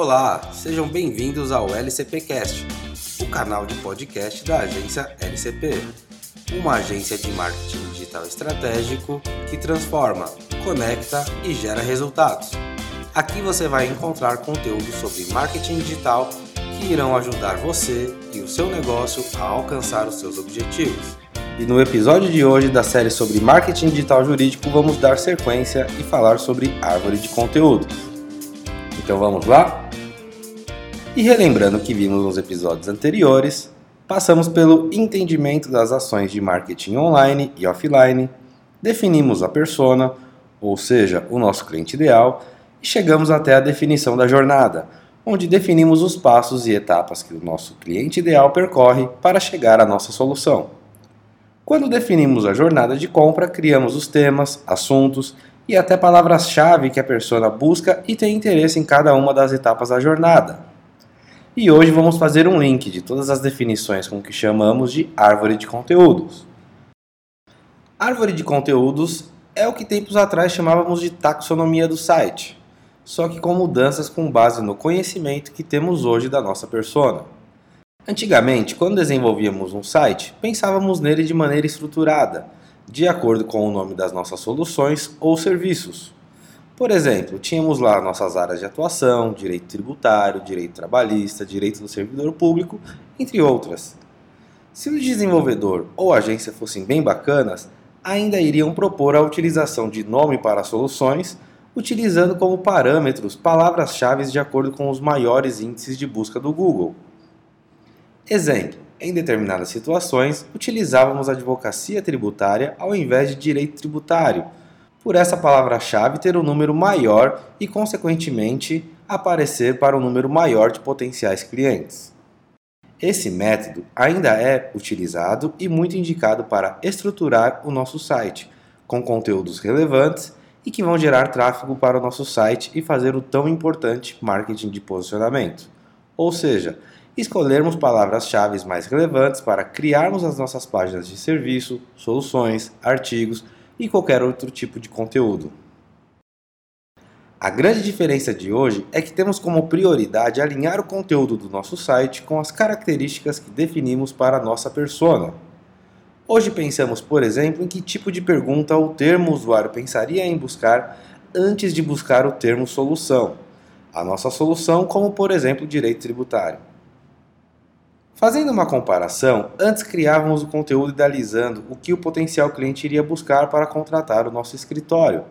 Olá, sejam bem-vindos ao LCPcast, o canal de podcast da agência LCP, uma agência de marketing digital estratégico que transforma, conecta e gera resultados. Aqui você vai encontrar conteúdo sobre marketing digital que irão ajudar você e o seu negócio a alcançar os seus objetivos. E no episódio de hoje da série sobre marketing digital jurídico, vamos dar sequência e falar sobre árvore de conteúdos. Então vamos lá? E relembrando que vimos nos episódios anteriores, passamos pelo entendimento das ações de marketing online e offline, definimos a persona, ou seja, o nosso cliente ideal, e chegamos até a definição da jornada, onde definimos os passos e etapas que o nosso cliente ideal percorre para chegar à nossa solução. Quando definimos a jornada de compra, criamos os temas, assuntos e até palavras-chave que a persona busca e tem interesse em cada uma das etapas da jornada. E hoje vamos fazer um link de todas as definições com o que chamamos de árvore de conteúdos. Árvore de conteúdos é o que tempos atrás chamávamos de taxonomia do site, só que com mudanças com base no conhecimento que temos hoje da nossa persona. Antigamente, quando desenvolvíamos um site, pensávamos nele de maneira estruturada, de acordo com o nome das nossas soluções ou serviços. Por exemplo, tínhamos lá nossas áreas de atuação, direito tributário, direito trabalhista, direito do servidor público, entre outras. Se o desenvolvedor ou agência fossem bem bacanas, ainda iriam propor a utilização de nome para soluções, utilizando como parâmetros palavras-chave de acordo com os maiores índices de busca do Google. Exemplo: em determinadas situações, utilizávamos advocacia tributária ao invés de direito tributário, por essa palavra-chave ter um número maior e, consequentemente, aparecer para um número maior de potenciais clientes. Esse método ainda é utilizado e muito indicado para estruturar o nosso site, com conteúdos relevantes e que vão gerar tráfego para o nosso site e fazer o tão importante marketing de posicionamento. Ou seja, escolhermos palavras-chave mais relevantes para criarmos as nossas páginas de serviço, soluções, artigos e qualquer outro tipo de conteúdo. A grande diferença de hoje é que temos como prioridade alinhar o conteúdo do nosso site com as características que definimos para a nossa persona. Hoje pensamos, por exemplo, em que tipo de pergunta o termo usuário pensaria em buscar antes de buscar o termo solução. A nossa solução, como por exemplo direito tributário. Fazendo uma comparação, antes criávamos o conteúdo idealizando o que o potencial cliente iria buscar para contratar o nosso escritório.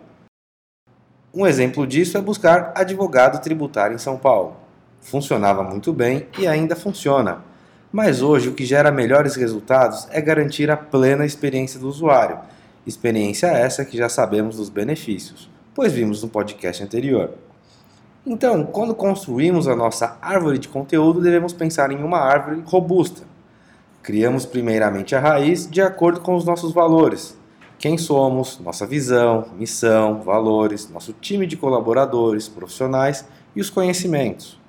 Um exemplo disso é buscar advogado tributário em São Paulo. Funcionava muito bem e ainda funciona. Mas hoje o que gera melhores resultados é garantir a plena experiência do usuário. Experiência essa que já sabemos dos benefícios, pois vimos no podcast anterior. Então, quando construímos a nossa árvore de conteúdo, devemos pensar em uma árvore robusta. Criamos primeiramente a raiz de acordo com os nossos valores. Quem somos, nossa visão, missão, valores, nosso time de colaboradores, profissionais e os conhecimentos.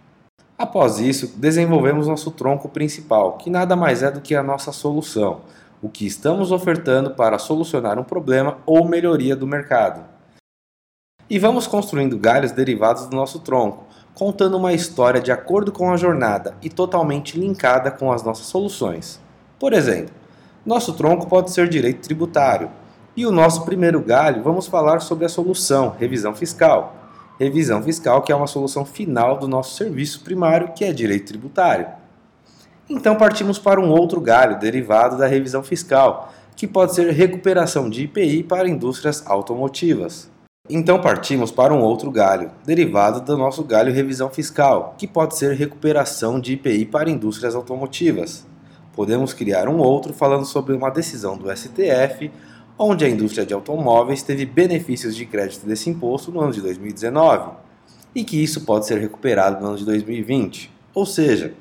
Após isso, desenvolvemos nosso tronco principal, que nada mais é do que a nossa solução, o que estamos ofertando para solucionar um problema ou melhoria do mercado. E vamos construindo galhos derivados do nosso tronco, contando uma história de acordo com a jornada e totalmente linkada com as nossas soluções. Por exemplo, nosso tronco pode ser direito tributário, e o nosso primeiro galho vamos falar sobre a solução, revisão fiscal. Revisão fiscal que é uma solução final do nosso serviço primário, que é direito tributário. Então partimos para um outro galho derivado da revisão fiscal, que pode ser recuperação de IPI para indústrias automotivas. Então partimos para um outro galho, derivado do nosso galho revisão fiscal, que pode ser recuperação de IPI para indústrias automotivas. Podemos criar um outro falando sobre uma decisão do STF, onde a indústria de automóveis teve benefícios de crédito desse imposto no ano de 2019, e que isso pode ser recuperado no ano de 2020. Ou seja,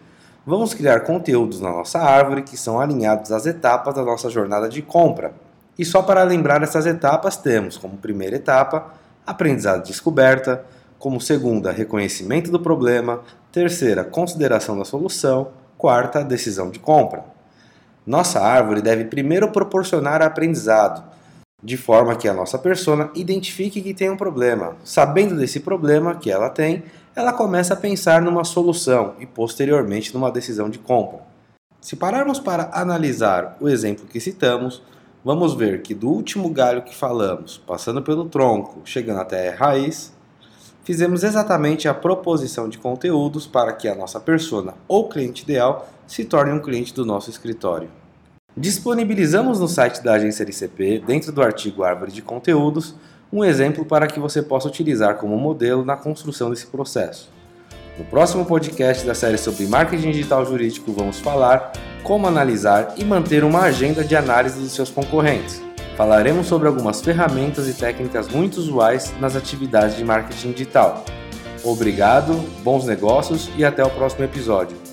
vamos criar conteúdos na nossa árvore que são alinhados às etapas da nossa jornada de compra, e só para lembrar essas etapas, temos como primeira etapa aprendizado e descoberta, como segunda, reconhecimento do problema, terceira, consideração da solução, quarta, decisão de compra. Nossa árvore deve primeiro proporcionar aprendizado, de forma que a nossa persona identifique que tem um problema. Sabendo desse problema que ela tem, ela começa a pensar numa solução e posteriormente numa decisão de compra. Se pararmos para analisar o exemplo que citamos, vamos ver que do último galho que falamos, passando pelo tronco, chegando até a raiz, fizemos exatamente a proposição de conteúdos para que a nossa persona ou cliente ideal se torne um cliente do nosso escritório. Disponibilizamos no site da agência LCP, dentro do artigo Árvore de Conteúdos, um exemplo para que você possa utilizar como modelo na construção desse processo. No próximo podcast da série sobre marketing digital jurídico, vamos falar como analisar e manter uma agenda de análise dos seus concorrentes. Falaremos sobre algumas ferramentas e técnicas muito usuais nas atividades de marketing digital. Obrigado, bons negócios e até o próximo episódio.